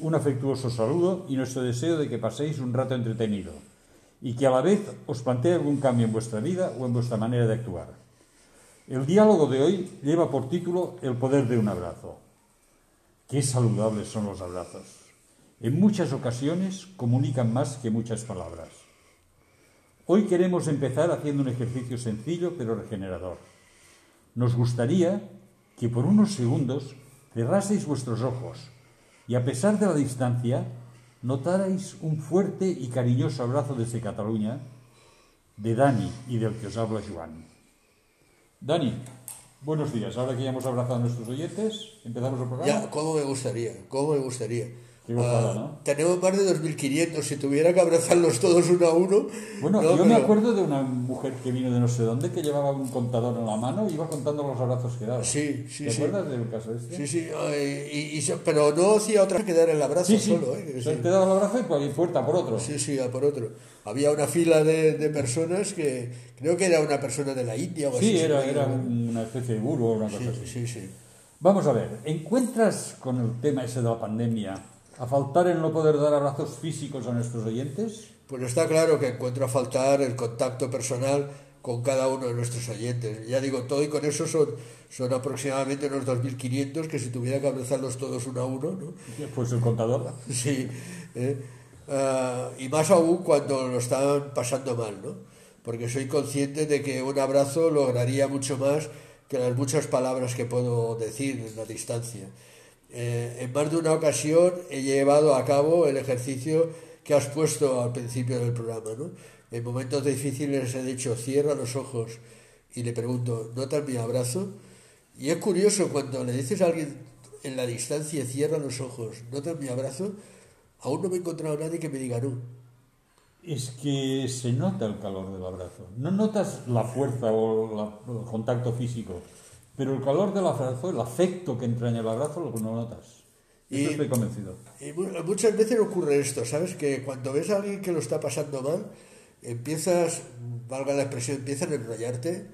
un afectuoso saludo y nuestro deseo de que paséis un rato entretenido y que a la vez os plantee algún cambio en vuestra vida o en vuestra manera de actuar. El diálogo de hoy lleva por título El poder de un abrazo. Qué saludables son los abrazos. En muchas ocasiones comunican más que muchas palabras. Hoy queremos empezar haciendo un ejercicio sencillo pero regenerador. Nos gustaría que por unos segundos cerraseis vuestros ojos y a pesar de la distancia notarais un fuerte y cariñoso abrazo desde Cataluña de Dani y del que os habla Joan. Dani, buenos días. Ahora que ya hemos abrazado a nuestros oyentes, empezamos el programa. Ya, ¿cómo me gustaría? ¿Cómo me gustaría? Ah, ¿no? Tenemos más de 2.500. Si tuviera que abrazarlos todos uno a uno. Bueno, no, yo me acuerdo de una mujer que vino de no sé dónde que llevaba un contador en la mano y iba contando los abrazos que daba. Sí, sí, ¿Te sí. acuerdas del caso este? Sí, sí, y, pero no hacía otra que dar el abrazo sí. sí. solo. ¿eh? Sí, Te daba el abrazo y ahí puerta por otro. sí, sí, a por otro. Había una fila de, de personas que creo que era una persona de la India o así. Sí, era, era una especie de guru o una cosa así. Sí, sí, sí. Vamos a ver, ¿encuentras con el tema ese de la pandemia a faltar en no poder dar abrazos físicos a nuestros oyentes? Pues está claro que encuentro a faltar el contacto personal con cada uno de nuestros oyentes. Ya digo, todo y con eso son, son aproximadamente unos 2.500 que si tuviera que abrazarlos todos uno a uno, ¿no? Pues el contador. Sí, ¿eh? Ah, y más aún cuando lo están pasando mal, ¿no? Porque soy consciente de que un abrazo lograría mucho más que las muchas palabras que puedo decir en la distancia. Eh, en más de una ocasión he llevado a cabo el ejercicio que has puesto al principio del programa, ¿no? En momentos difíciles he dicho, cierra los ojos y le pregunto, ¿notas mi abrazo? Y es curioso cuando le dices a alguien en la distancia, cierra los ojos, ¿notas mi abrazo? Aún no me he encontrado nadie que me diga no. Es que se nota el calor del abrazo. No notas la fuerza o el contacto físico, pero el calor del abrazo, el afecto que entraña el abrazo, lo no notas. Eso Y- estoy convencido. Y mu- muchas veces ocurre esto, ¿sabes? Que cuando ves a alguien que lo está pasando mal, empiezas, valga la expresión, empiezan a enrollarte,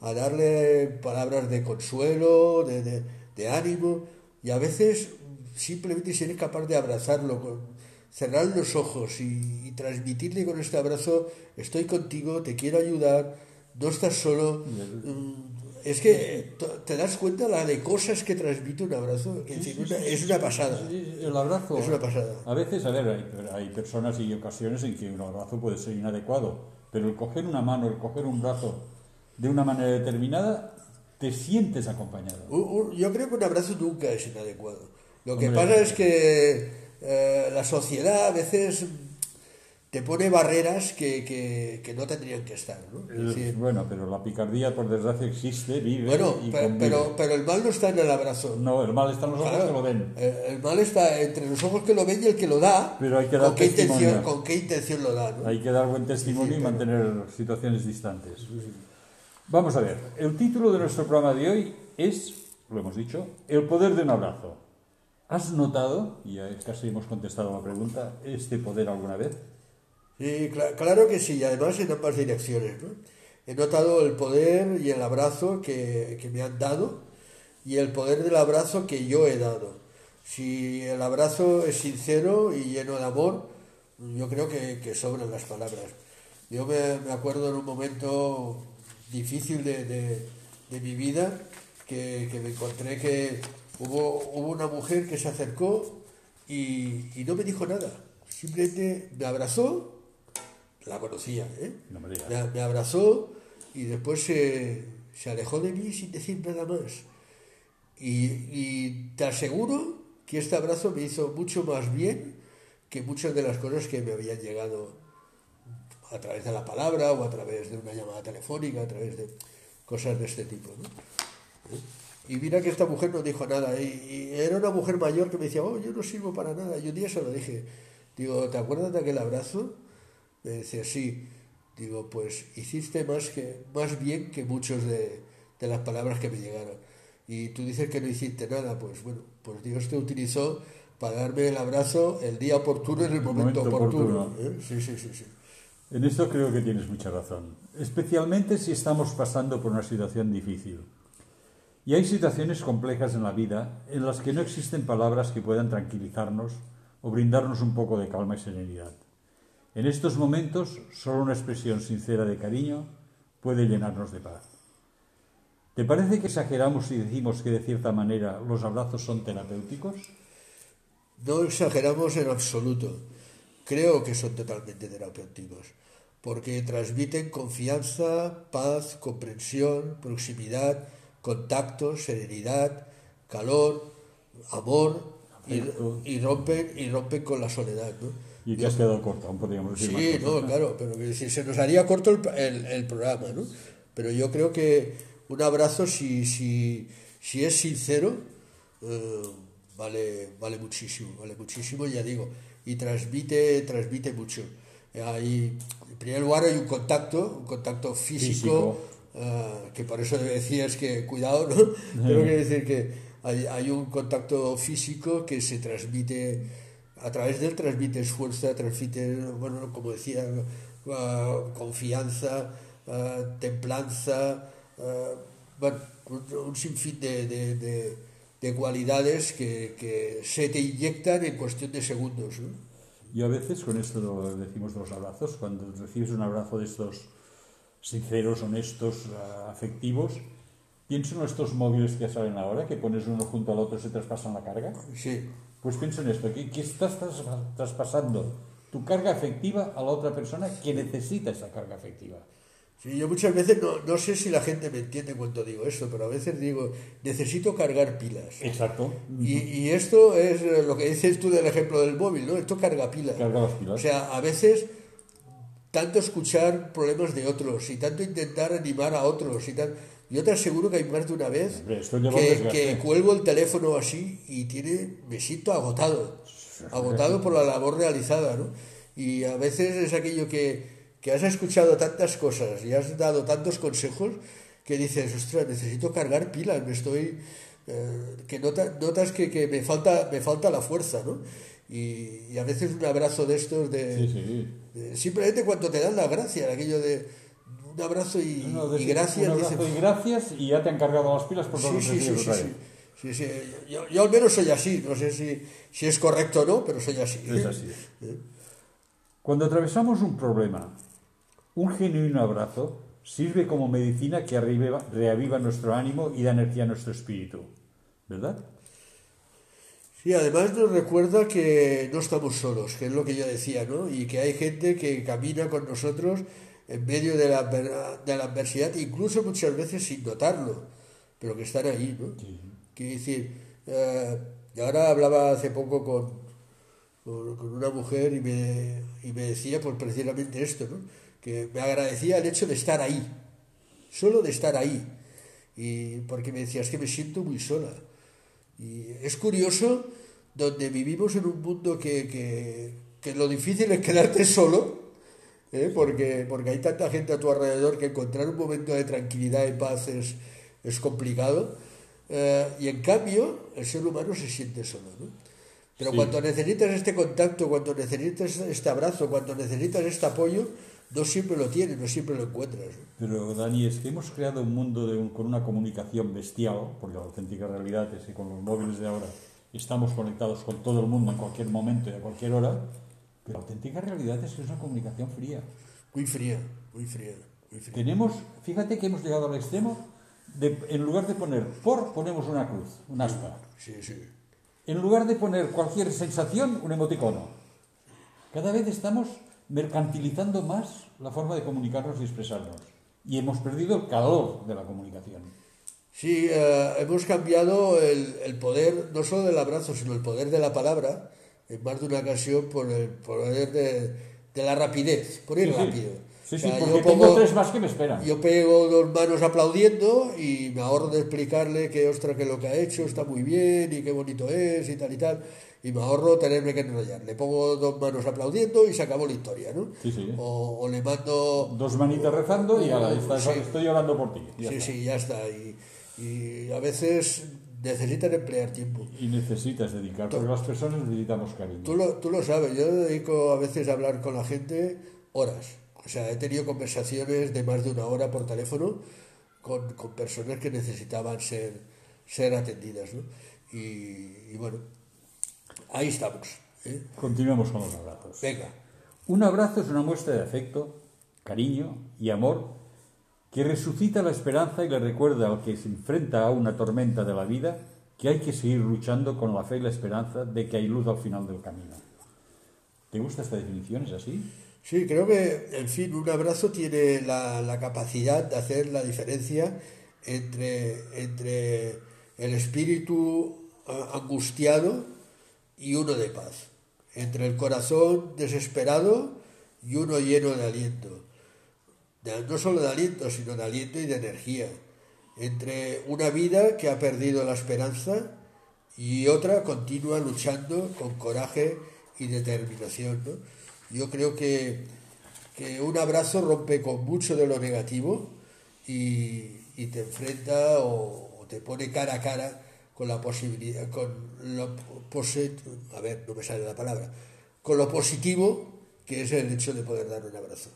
a darle palabras de consuelo, de, de- de ánimo, y a veces simplemente si eres capaz de abrazarlo, con, cerrar los ojos y, y transmitirle con este abrazo, estoy contigo, te quiero ayudar, no estás solo. Mm, Es que te das cuenta la de cosas que transmite un abrazo, es, decir, una- es una pasada. Sí, El abrazo. Es una pasada. A veces, a ver, hay, hay personas y ocasiones en que un abrazo puede ser inadecuado, pero el coger una mano, el coger un brazo de una manera determinada, te sientes acompañado. Un- un- yo creo que un abrazo nunca es inadecuado. Lo que Hombre. pasa es que eh, la sociedad a veces te pone barreras que, que- que no tendrían que estar. ¿no? Es decir, bueno, pero la picardía, por desgracia, existe, vive bueno, y pe- convive. pero, pero el mal no está en el abrazo. No, el mal está en los ojos Claro, que lo ven. El, el mal está entre los ojos que lo ven y el que lo da. Pero hay que dar con, qué intención, con qué intención lo da. ¿no? Hay que dar buen testimonio y pero- mantener situaciones distantes. Vamos a ver, el título de nuestro programa de hoy es, lo hemos dicho, El poder de un abrazo. ¿Has notado, y casi hemos contestado la pregunta, este poder alguna vez? Sí, cla- claro que sí, además en ambas direcciones. ¿no? He notado el poder y el abrazo que, que me han dado y el poder del abrazo que yo he dado. Si el abrazo es sincero y lleno de amor, yo creo que, que sobran las palabras. Yo me, me acuerdo en un momento difícil de, de- de mi vida que, que me encontré que hubo, hubo una mujer que se acercó y, y no me dijo nada. Simplemente me abrazó, la conocía, ¿eh? No me digas. me, me abrazó y después se, se alejó de mí sin decir nada más. Y, y te aseguro que este abrazo me hizo mucho más bien que muchas de las cosas que me habían llegado a través de la palabra o a través de una llamada telefónica, a través de cosas de este tipo. ¿no? ¿Eh? Y mira que esta mujer no dijo nada. Y, y era una mujer mayor que me decía, oh, yo no sirvo para nada. Y un día se lo dije. Digo, ¿te acuerdas de aquel abrazo? Me decía, sí. Digo, pues hiciste más, que, más bien que muchos de, de las palabras que me llegaron. Y tú dices que no hiciste nada. Pues bueno, pues Dios te utilizó para darme el abrazo el día oportuno en el momento, momento oportuno. oportuno. ¿eh? Sí, sí, sí, sí. En esto creo que tienes mucha razón, especialmente si estamos pasando por una situación difícil. Y hay situaciones complejas en la vida en las que no existen palabras que puedan tranquilizarnos o brindarnos un poco de calma y serenidad. En estos momentos, solo una expresión sincera de cariño puede llenarnos de paz. ¿Te parece que exageramos si decimos que de cierta manera los abrazos son terapéuticos? No exageramos en absoluto. Creo que son totalmente terapéuticos, porque transmiten confianza, paz, comprensión, proximidad, contacto, serenidad, calor, amor y, y, rompen, y rompen con la soledad. ¿no? Y te has quedado corto, podríamos decir. Sí, no, claro, pero que se nos haría corto el, el, el, programa, ¿no? Pero yo creo que un abrazo, si, si, si es sincero, eh, vale, vale muchísimo, vale muchísimo, ya digo, y transmite, transmite mucho. Hay, en primer lugar hay un contacto, un contacto físico, físico. Uh, que por eso decías que cuidado, ¿no? Que decir que hay, hay un contacto físico que se transmite a través de él transmites fuerza, transmites, bueno, como decía, uh, confianza, uh, templanza, uh, bueno, un, sinfín de, de, de, de cualidades que, que, se te inyectan en cuestión de segundos. ¿no? Yo a veces con esto lo decimos de los abrazos, cuando recibes un abrazo de estos sinceros, honestos, afectivos, pienso en estos móviles que salen ahora, que pones uno junto al otro y se traspasan la carga. Sí. Pues piensa en esto, que, que estás traspasando tu carga afectiva a la otra persona que necesita esa carga afectiva. Sí, yo muchas veces no, no, sé si la gente me entiende cuando digo esto, pero a veces digo, necesito cargar pilas. Exacto. Y, y esto es lo que dices tú del ejemplo del móvil, ¿no? Esto carga pilas. Carga las pilas. O sea, a veces tanto escuchar problemas de otros y tanto intentar animar a otros y tal yo te aseguro que hay más de una vez que, que, cuelgo el teléfono así y tiene, me siento agotado, agotado por la labor realizada, ¿no? Y a veces es aquello que, que has escuchado tantas cosas y has dado tantos consejos que dices, ostras, necesito cargar pilas, me estoy... Eh, que nota, notas que, que, me, falta, me falta la fuerza, ¿no? Y, y a veces un abrazo de estos de, sí, sí. de, Simplemente cuando te dan la gracia, aquello de un abrazo y, no, y gracias. Un abrazo y gracias y ya te han cargado las pilas por todos sí, los sí, sí, sí, sí. Yo, yo, al menos soy así, no sé si, si es correcto o no, pero soy así. Es así. ¿Eh? Cuando atravesamos un problema, un genuino abrazo sirve como medicina que reaviva, reaviva nuestro ánimo y da energía a nuestro espíritu, ¿verdad? Sí, además nos recuerda que no estamos solos, que es lo que yo decía, ¿no? Y que hay gente que camina con nosotros en medio de la, de la adversidad, incluso muchas veces sin notarlo, pero que están ahí, ¿no? Sí. Quiero decir, eh, ahora hablaba hace poco con, con, con, una mujer y me, y me decía pues precisamente esto, ¿no? Que me agradecía el hecho de estar ahí, solo de estar ahí, y porque me decía, es que me siento muy sola. Y es curioso donde vivimos en un mundo que, que, que lo difícil es quedarte solo, ¿eh? porque, porque hay tanta gente a tu alrededor que encontrar un momento de tranquilidad y paz es, es complicado. Eh, y en cambio, el ser humano se siente solo. ¿no? Pero sí. cuando necesitas este contacto, cuando necesitas este abrazo, cuando necesitas este apoyo, no siempre lo tienes, no siempre lo encuentras. Pero Dani, es que hemos creado un mundo de un, con una comunicación bestial, porque la auténtica realidad es que con los móviles de ahora estamos conectados con todo el mundo en cualquier momento y a cualquier hora, pero la auténtica realidad es que es una comunicación fría. Muy fría, muy fría. Muy fría. Tenemos, fíjate que hemos llegado al extremo de, en lugar de poner por, ponemos una cruz, un aspa. Sí, sí. En lugar de poner cualquier sensación, un emoticono. Cada vez estamos mercantilizando más la forma de comunicarnos y expresarnos. Y hemos perdido el calor de la comunicación. Sí, eh, hemos cambiado el, el, poder, no solo del abrazo, sino el poder de la palabra, en más de una ocasión, por el poder de, de la rapidez, por ir Sí, rápido. Sí, O sí, porque yo tengo tres más que me esperan. Yo pego dos manos aplaudiendo y me ahorro de explicarle que, ostra, que lo que ha hecho está muy bien y qué bonito es y tal y tal. Y me ahorro tenerme que enrollar. Le pongo dos manos aplaudiendo y se acabó la historia, ¿no? Sí, sí. O, o le mando... Dos manitas rezando y ala, está- Sí. estoy orando por ti. Ya sí, está. sí, ya está. Y, y a veces necesitan emplear tiempo. Y necesitas dedicar, porque las personas necesitamos cariño. Tú lo, tú lo sabes, yo dedico a veces a hablar con la gente horas. O sea, he tenido conversaciones de más de una hora por teléfono con, con personas que necesitaban ser ser atendidas. ¿no? Y, y bueno, ahí estamos. ¿eh? Continuemos con los abrazos. Venga. Un abrazo es una muestra de afecto, cariño y amor que resucita la esperanza y le recuerda al que se enfrenta a una tormenta de la vida que hay que seguir luchando con la fe y la esperanza de que hay luz al final del camino. ¿Te gusta esta definición? ¿Es así? Sí, creo que, en fin, un abrazo tiene la, capacidad de hacer la diferencia entre, entre el espíritu ah, angustiado y uno de paz, entre el corazón desesperado y uno lleno de aliento. No solo de aliento, sino de aliento y de energía. Entre una vida que ha perdido la esperanza y otra continúa luchando con coraje y determinación. Yo creo que, que un abrazo rompe con mucho de lo negativo y, te enfrenta o, te pone cara a cara con la posibilidad, con lo a ver, no me sale la palabra, con lo positivo que es el hecho de poder dar un abrazo.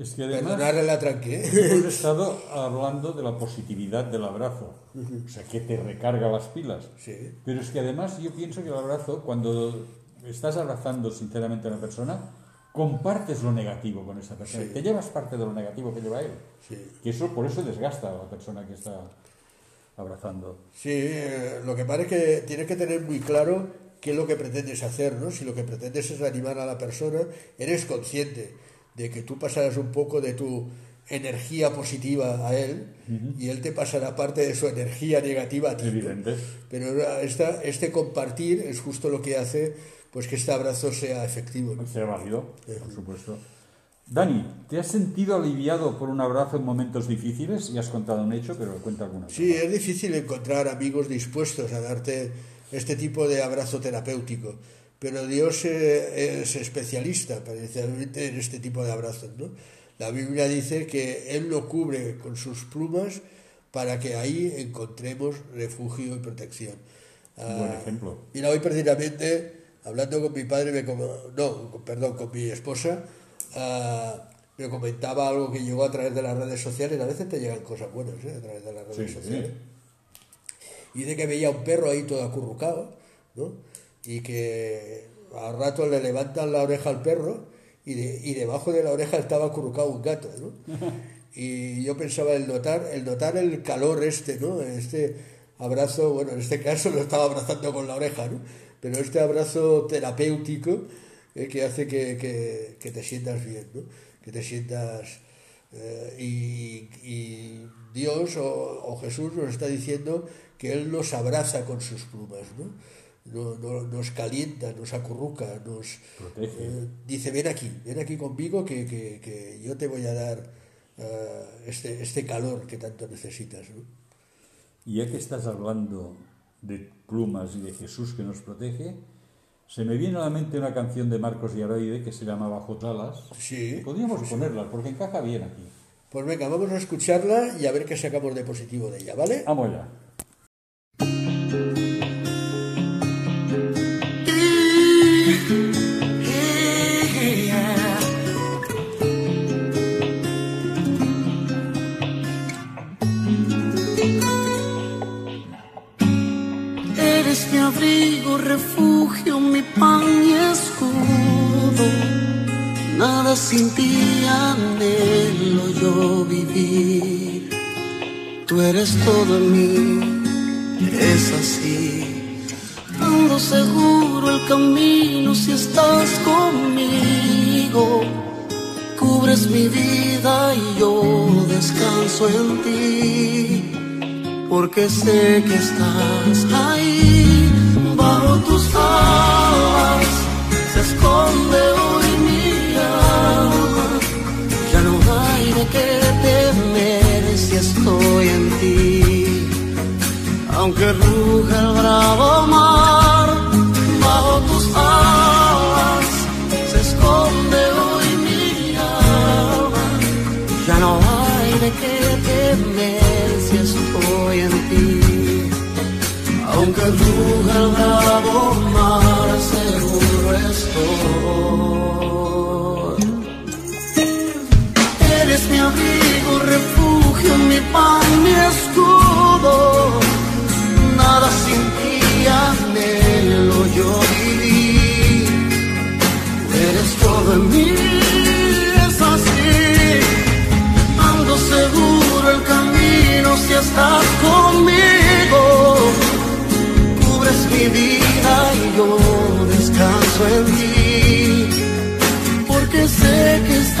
Es que además Perdonarle la tranque, ¿eh? hemos estado hablando de la positividad del abrazo, o sea, que te recarga las pilas. Sí. Pero es que además yo pienso que el abrazo, cuando estás abrazando sinceramente a una persona, compartes lo negativo con esa persona. Sí. Te llevas parte de lo negativo que lleva él. Sí. Que eso por eso desgasta a la persona que está abrazando. Sí, eh, lo que pasa es que tienes que tener muy claro qué es lo que pretendes hacer, ¿no? Si lo que pretendes es animar a la persona, eres consciente de que tú pasarás un poco de tu energía positiva a él y él te pasará parte de su energía negativa a ti. Evidente. Pero esta, este compartir es justo lo que hace pues que este abrazo sea efectivo. ¿no? Sea válido, por supuesto. Dani, ¿te has sentido aliviado por un abrazo en momentos difíciles? Ya has contado un hecho, pero cuenta alguna. Sí, es difícil encontrar amigos dispuestos a darte este tipo de abrazo terapéutico, pero Dios eh, es especialista precisamente en este tipo de abrazos. ¿no? La Biblia dice que Él lo cubre con sus plumas para que ahí encontremos refugio y protección. Buen Ah, ejemplo. Mira, hoy precisamente, hablando con mi padre, me com- no, perdón, con mi esposa, ah, me comentaba algo que llegó a través de las redes sociales. A veces te llegan cosas buenas ¿eh? a través de las redes Sí, sociales. sí. Y de que veía un perro ahí todo acurrucado, ¿no? Y que al rato le levantan la oreja al perro y, de- y debajo de la oreja estaba acurrucado un gato, ¿no? Y yo pensaba el notar, el notar el calor este, ¿no? Este abrazo, bueno, en este caso lo estaba abrazando con la oreja, ¿no? Pero este abrazo terapéutico eh, que hace que, que- que te sientas bien, ¿no? Que te sientas... eh, y, y Dios o, o Jesús nos está diciendo que Él nos abraza con sus plumas, ¿no? No- no- nos calienta, nos acurruca, nos Protege. eh, dice, ven aquí, ven aquí conmigo que, que- que yo te voy a dar eh, este, este calor que tanto necesitas. ¿no? Y ya que estás hablando de plumas y de Jesús que nos protege, se me viene a la mente una canción de Marcos Yaroide que se llama Bajo Talas. Sí. Podríamos ponerla porque encaja bien aquí. Pues venga, vamos a escucharla y a ver qué sacamos de positivo de ella, ¿vale? Vamos. Mi abrigo, refugio, mi pan y escudo. Nada sin ti anhelo yo vivir. Tú eres todo en mí, es así. Seguro el camino si estás conmigo. Cubres mi vida y yo descanso en ti porque sé que estás ahí bajo tus alas se esconde hoy mi alma ya no hay de qué temer si estoy en ti aunque ruja el bravo mar Aunque ruja el bravo mar, seguro estoy. Eres mi abrigo, refugio, mi pan, mi escudo.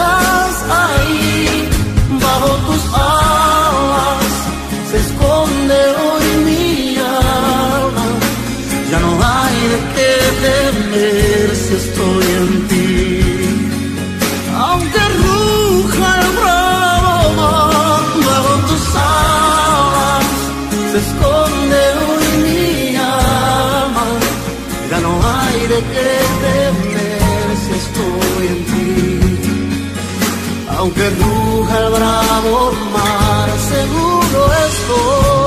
estás ahí, bajo tus alas se esconde hoy mi alma. Ya no hay de qué temer si estoy en ti. aunque ruja el bravo mar, seguro estoy.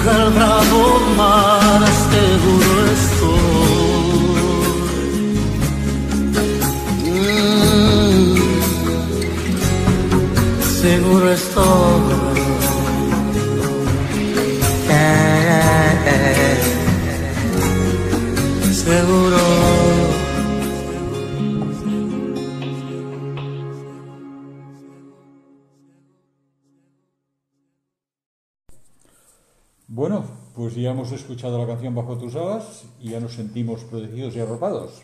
Bruja el bravo mar, seguro estoy. Mm, seguro estoy. Eh, eh, eh. Seguro. Ya hemos escuchado la canción Bajo tus alas y ya nos sentimos protegidos y arropados.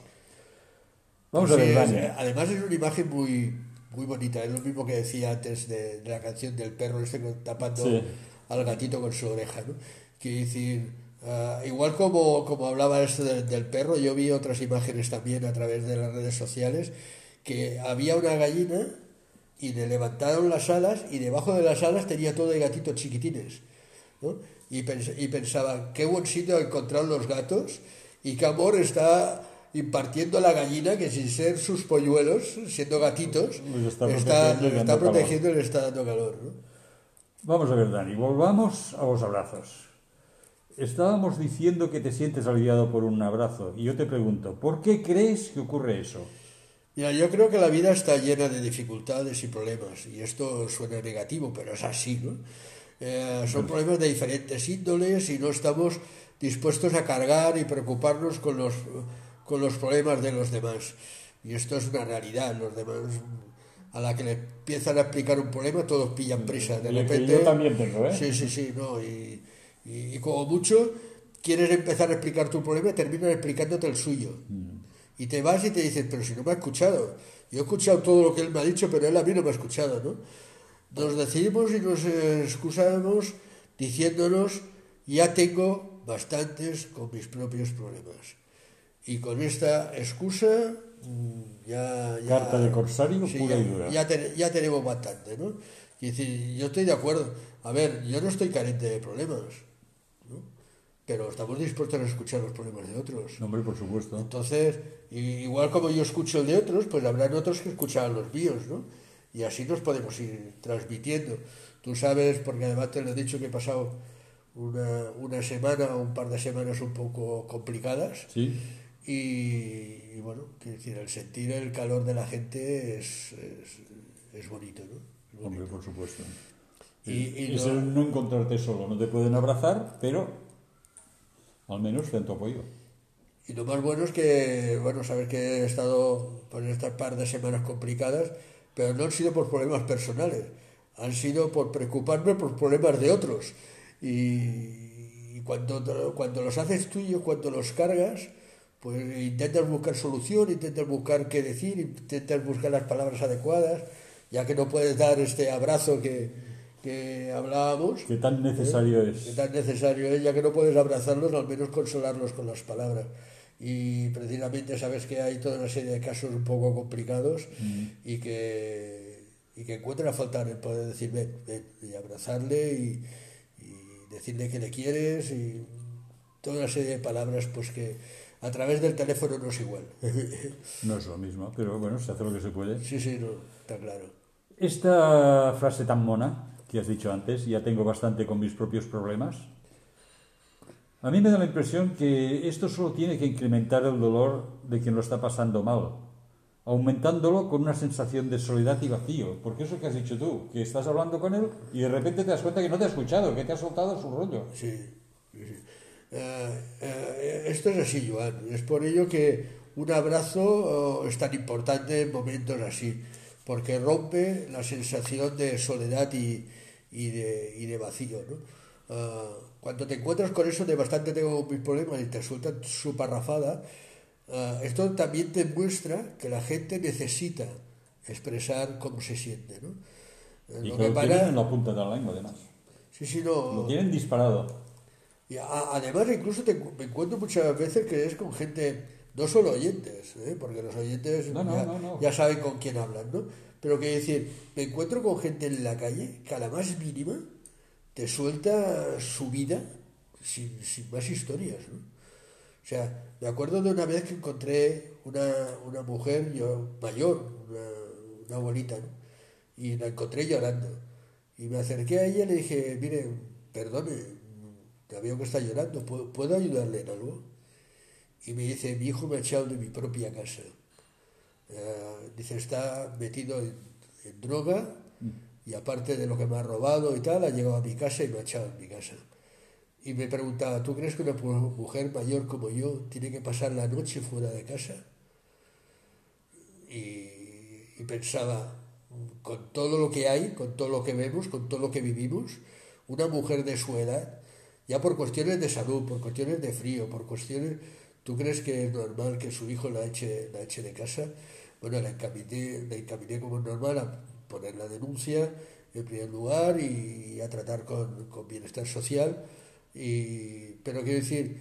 Vamos a Sí, ver, es- Dani. además es una imagen muy, muy bonita, es lo mismo que decía antes de, de la canción del perro este tapando Sí. al gatito con su oreja, ¿no? Quiere decir, ah, igual como, como hablaba esto de- del perro, yo vi otras imágenes también a través de las redes sociales, que había una gallina y le levantaron las alas y debajo de las alas tenía todo de gatitos chiquitines, ¿no? Y, pens- y pensaba, qué buen sitio ha encontrado los gatos y qué amor está impartiendo la gallina que sin ser sus polluelos, siendo gatitos, Pues está está, protegiendo está calor. protegiendo y le está dando calor. ¿no? Vamos a ver, Dani, volvamos a los abrazos. Estábamos diciendo que te sientes aliviado por un abrazo y yo te pregunto, ¿por qué crees que ocurre eso? Mira, yo creo que la vida está llena de dificultades y problemas, y esto suena negativo, pero es así, ¿no? Eh, son problemas de diferentes índoles y no estamos dispuestos a cargar y preocuparnos con los, con los problemas de los demás. Y esto es una realidad, los demás, a la que le empiezan a explicar un problema, todos pillan prisa. De Y repente, yo también tengo, ¿eh? Sí, sí, sí, no, y, y- y como mucho quieres empezar a explicar tu problema y terminan explicándote el suyo. Y te vas y te dices, pero si no me ha escuchado. Yo he escuchado todo lo que él me ha dicho, pero él a mí no me ha escuchado, ¿no? Nos decidimos y nos excusamos diciéndonos, ya tengo bastantes con mis propios problemas. Y con esta excusa, mm, ya... ya Carta de corsario pura ya, y dura. Ya, ten- ya tenemos bastante, ¿no? Y decir, yo estoy de acuerdo. A ver, yo no estoy carente de problemas, ¿no? Pero estamos dispuestos a escuchar los problemas de otros. No, hombre, por supuesto. Entonces, igual como yo escucho el de otros, pues habrán otros que escucharán los míos, ¿no? Y así nos podemos ir transmitiendo. Tú sabes, porque además te lo he dicho que he pasado una, una semana o un par de semanas un poco complicadas. Sí, Y, y bueno, quiero decir, el sentir el calor de la gente es, es, es bonito, ¿no? Es bonito. hombre, por supuesto. Y, y es no- el no encontrarte solo, no te pueden abrazar, pero al menos te dan tu apoyo. Y lo más bueno es que, bueno, saber que he estado por estas par de semanas complicadas, pero no han sido por problemas personales, han sido por preocuparme por problemas de otros. Y, y cuando, cuando los haces tuyos, cuando los cargas, pues intentas buscar solución, intentas buscar qué decir, intentas buscar las palabras adecuadas, ya que no puedes dar este abrazo que, que hablábamos. Que tan necesario que es. tan necesario es, ya que no puedes abrazarlos, al menos consolarlos con las palabras. Y precisamente sabes que hay toda una serie de casos un poco complicados y que y que encuentran a faltar el poder decir ven, ven, y abrazarle y, y decirle que le quieres y toda una serie de palabras pues que a través del teléfono no es igual. No es lo mismo, pero bueno, se hace lo que se puede. sí, sí, no, está claro. Esta frase tan mona que has dicho antes, ya tengo bastante con mis propios problemas. A mí me da la impresión que esto solo tiene que incrementar el dolor de quien lo está pasando mal, aumentándolo con una sensación de soledad y vacío. Porque eso que has dicho tú, que estás hablando con él y de repente te das cuenta que no te ha escuchado, que te ha soltado su rollo. Sí, sí. Eh, eh, esto es así, Joan. Es por ello que un abrazo oh, es tan importante en momentos así, porque rompe la sensación de soledad y, de, y de vacío. ¿no? Cuando te encuentras con eso de bastante tengo mis problemas y te sueltan su parrafada, ah, esto también te muestra que la gente necesita expresar cómo se siente. ¿no? Eh, y lo que, lo tienen en la punta de la lengua, además. Sí, sí, no. Lo tienen disparado. Y además, incluso te, me encuentro muchas veces que es con gente, no solo oyentes, ¿eh? porque los oyentes ya, ya, saben con quién hablan, ¿no? Pero que decir, me encuentro con gente en la calle que a la más mínima te suelta su vida sin, sin más historias, ¿no? O sea, me acuerdo de una vez que encontré una, una mujer yo, mayor, una, una abuelita, ¿no? y la encontré llorando. Y me acerqué a ella y le dije, mire, perdone, te veo que está llorando, ¿puedo, ayudarle en algo? Y me dice, mi hijo me ha echado de mi propia casa. Eh, dice, está metido en, droga y aparte de lo que me ha robado y tal, ha llegado a mi casa y me ha echado en mi casa. Y me preguntaba, ¿tú crees que una mujer mayor como yo tiene que pasar la noche fuera de casa? y pensaba, con todo lo que hay, con todo lo que vemos, con todo lo que vivimos, una mujer de su edad, ya por cuestiones de salud, por cuestiones de frío, por cuestiones... ¿Tú crees que es normal que su hijo la eche, la eche de casa? Bueno, la encaminé, la encaminé como normal poner la denuncia en primer lugar y, a tratar con, con, bienestar social. Y, pero quiero decir,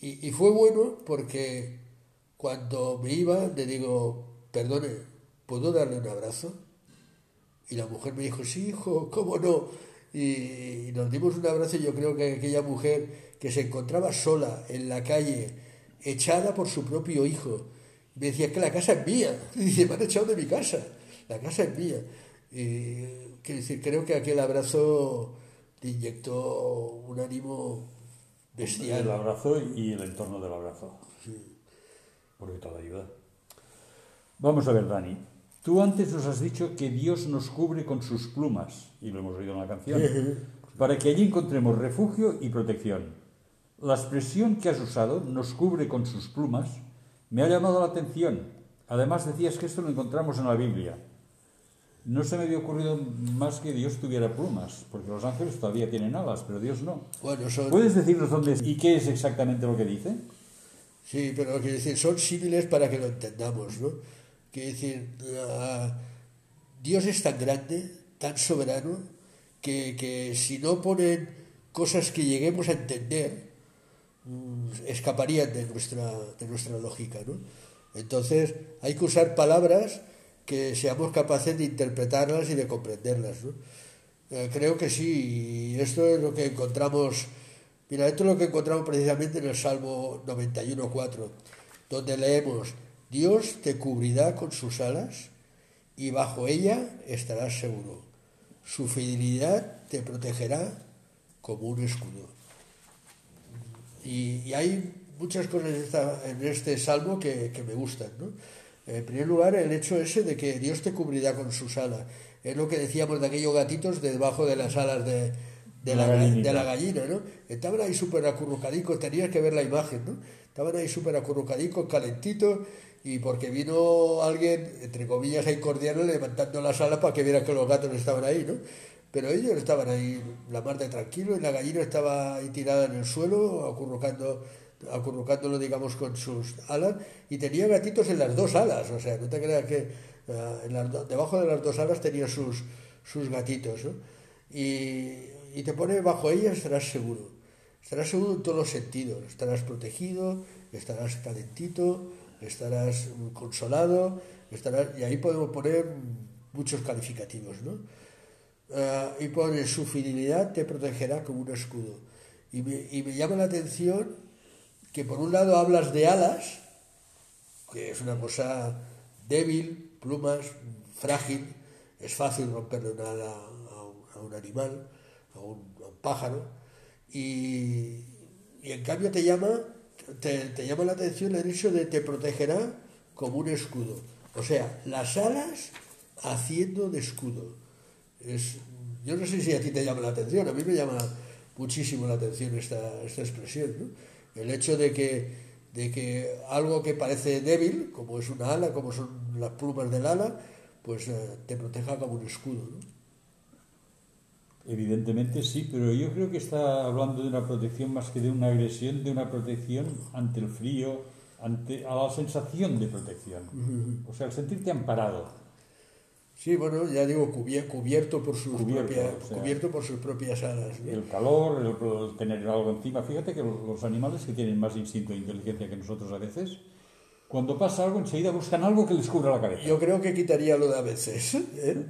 y, y fue bueno porque cuando me iba le digo, perdone, ¿puedo darle un abrazo? Y la mujer me dijo, sí, hijo, ¿cómo no? Y, nos dimos un abrazo y yo creo que aquella mujer que se encontraba sola en la calle, echada por su propio hijo, me decía que la casa es mía. Y dice, me han echado de mi casa, la casa es mía. Y, decir, creo que aquel abrazo te inyectó un ánimo bestial. El abrazo y el entorno del abrazo. Sí. Porque toda ayuda. Vamos a ver, Dani. Tú antes nos has dicho que Dios nos cubre con sus plumas, y lo hemos oído en la canción, para que allí encontremos refugio y protección. La expresión que has usado, nos cubre con sus plumas, me ha llamado la atención. Además decías que esto lo encontramos en la Biblia. No se me había ocurrido más que Dios tuviera plumas, porque los ángeles todavía tienen alas, pero Dios no. ¿Puedes decirnos dónde es y qué es exactamente lo que dice? Sí, pero quiero decir, son símiles para que lo entendamos, ¿no? Quiere decir, Dios es tan grande, tan soberano, que, si no ponen cosas que lleguemos a entender, mm, escaparían de nuestra, de nuestra lógica. ¿no? Entonces hay que usar palabras que seamos capaces de interpretarlas y de comprenderlas. ¿no? Eh, creo que sí, y esto es lo que encontramos, mira, esto es lo que encontramos precisamente en el Salmo 91.4, donde leemos, Dios te cubrirá con sus alas y bajo ella estarás seguro. Su fidelidad te protegerá como un escudo. Y, hay muchas cosas en, este salmo que, me gustan. En primer lugar, el hecho ese de que Dios te cubrirá con sus alas. Es lo que decíamos de aquellos gatitos debajo de las alas de, la, de la, gallina, ¿no? Estaban ahí súper acurrucadicos, tenías que ver la imagen, ¿no? Estaban ahí súper acurrucadicos, calentitos, y porque vino alguien, entre comillas, a incordiarle levantando las alas para que viera que los gatos estaban ahí, ¿no? Pero ellos estaban ahí la mar de tranquilo y la gallina estaba ahí tirada en el suelo, acurrucando, acurrucándolo, digamos, con sus alas, y tenía gatitos en las dos alas, o sea, no te creas que eh, debajo de las dos alas tenía sus, sus gatitos, ¿no? Y, y te pone bajo ellas estarás seguro, estarás seguro en todos los sentidos, estarás protegido, estarás calentito, estarás consolado, estarás, y ahí podemos poner muchos calificativos, ¿no? Ah, y pone su fidelidad te protegerá como un escudo. Y me, y me llama la atención que por un lado hablas de alas, que es una cosa débil, plumas, frágil, es fácil romperle una ala a un, animal, a un, pájaro, y, y en cambio te llama te, llama la atención el hecho de te protegerá como un escudo. O sea, las alas haciendo de escudo. Es, yo no sé si a ti te llama la atención, a mí me llama muchísimo la atención esta, esta expresión. El hecho de que, de que algo que parece débil, como es una ala, como son las plumas del ala, pues eh, te proteja como un escudo. Evidentemente sí, pero yo creo que está hablando de una protección más que de una agresión, de una protección ante el frío, ante a la sensación de protección. O sea, el sentirte amparado. Sí, bueno, ya digo, cubier- cubierto, por sus Cubierto, propias, o sea, cubierto por sus propias alas. ¿no? El calor, el, el tener algo encima. Fíjate que los animales que tienen más instinto e inteligencia que nosotros a veces, cuando pasa algo enseguida buscan algo que les cubra la cabeza. Yo creo que quitaría lo de a veces. ¿eh?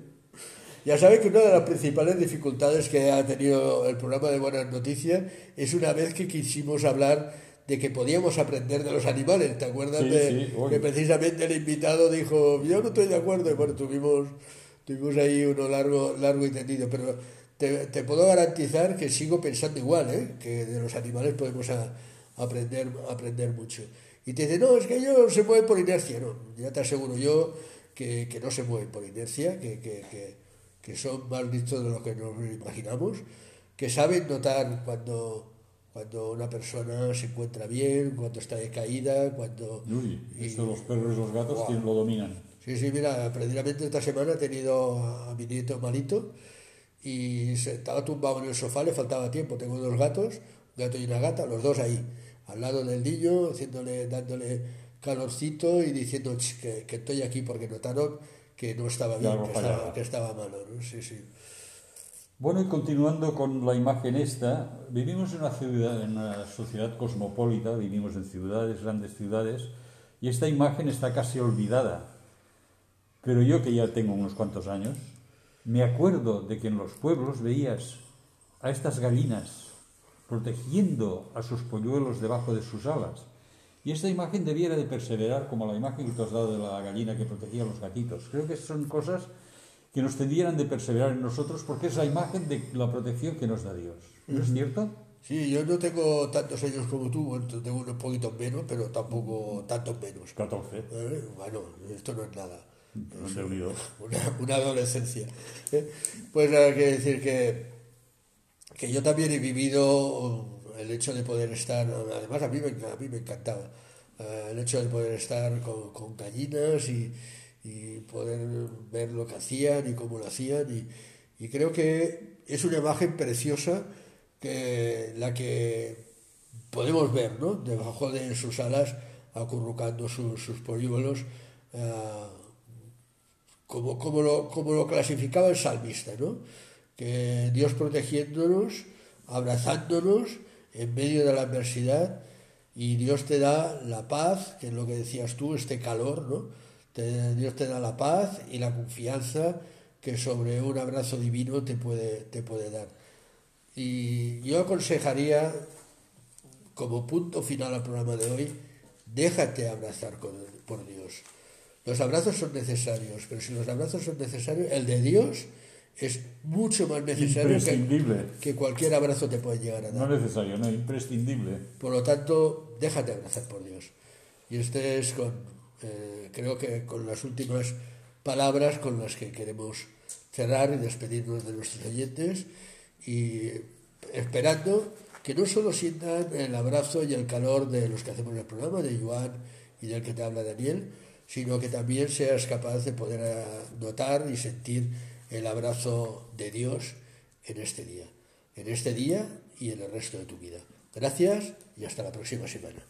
Ya sabe que una de las principales dificultades que ha tenido el programa de Buenas Noticias es una vez que quisimos hablar de que podíamos aprender de los animales. ¿Te acuerdas Sí, de sí, que precisamente el invitado dijo, yo no estoy de acuerdo? Y bueno, tuvimos, tuvimos ahí uno largo, largo y tendido, pero te, te puedo garantizar que sigo pensando igual, ¿eh? que de los animales podemos a- aprender, aprender mucho. Y te dice, no, es que ellos se mueven por inercia. No, ya te aseguro yo que, que no se mueven por inercia, que, que, que, que son más listos de lo que nos imaginamos, que saben notar cuando, cuando una persona se encuentra bien, cuando está decaída, cuando... Uy, esto los perros y los gatos tienen- lo dominan. Sí, sí, mira, precisamente esta semana he tenido a, mi nieto malito y se estaba tumbado en el sofá, le faltaba tiempo. Tengo dos gatos, un gato y una gata, los dos ahí, al lado del niño, haciéndole, dándole calorcito y diciendo "Ch, que, que estoy aquí porque notaron que no estaba bien, que estaba, que estaba malo. ¿no? Sí, sí. Bueno, y continuando con la imagen esta, vivimos en una ciudad, en una sociedad cosmopolita, vivimos en ciudades, grandes ciudades, y esta imagen está casi olvidada. Pero yo que ya tengo unos cuantos años, me acuerdo de que en los pueblos veías a estas gallinas protegiendo a sus polluelos debajo de sus alas. Y esta imagen debiera de perseverar como la imagen que tú has dado de la gallina que protegía a los gatitos. Creo que son cosas que nos tendieran de perseverar en nosotros porque es la imagen de la protección que nos da Dios. ¿No es cierto? Sí, yo no tengo tantos años como tú, tengo unos poquitos menos, pero tampoco tantos menos. 14. Eh, Bueno, esto no es nada. Reino Unido. una, una adolescencia. ¿eh? Pues hay que decir que, que yo también he vivido el hecho de poder estar, además a mí me, a mí me encantaba, eh, el hecho de poder estar con, con gallinas y, y poder ver lo que hacían y cómo lo hacían y, y creo que es una imagen preciosa que la que podemos ver, ¿no? Debajo de sus alas, acurrucando sus, sus polluelos, eh, como, como, lo, como lo clasificaba el salmista, ¿no? Que Dios protegiéndonos, abrazándonos en medio de la adversidad y Dios te da la paz, que es lo que decías tú, este calor, ¿no? Te- Dios te da la paz y la confianza que sobre un abrazo divino te puede, te puede dar. Y yo aconsejaría, como punto final al programa de hoy, déjate abrazar con- por Dios. Los abrazos son necesarios, pero si los abrazos son necesarios, el de Dios es mucho más necesario que, que cualquier abrazo te puede llegar a No dar. necesario, no, imprescindible. Por lo tanto, déjate abrazar por Dios. Y este es con, eh, creo que con las últimas palabras con las que queremos cerrar y despedirnos de nuestros oyentes y esperando que no solo sientan el abrazo y el calor de los que hacemos el programa, de Joan y del que te habla Daniel, sino que también seas capaz de poder eh, notar y sentir el abrazo de Dios en este día, en este día y en el resto de tu vida. Gracias y hasta la próxima semana.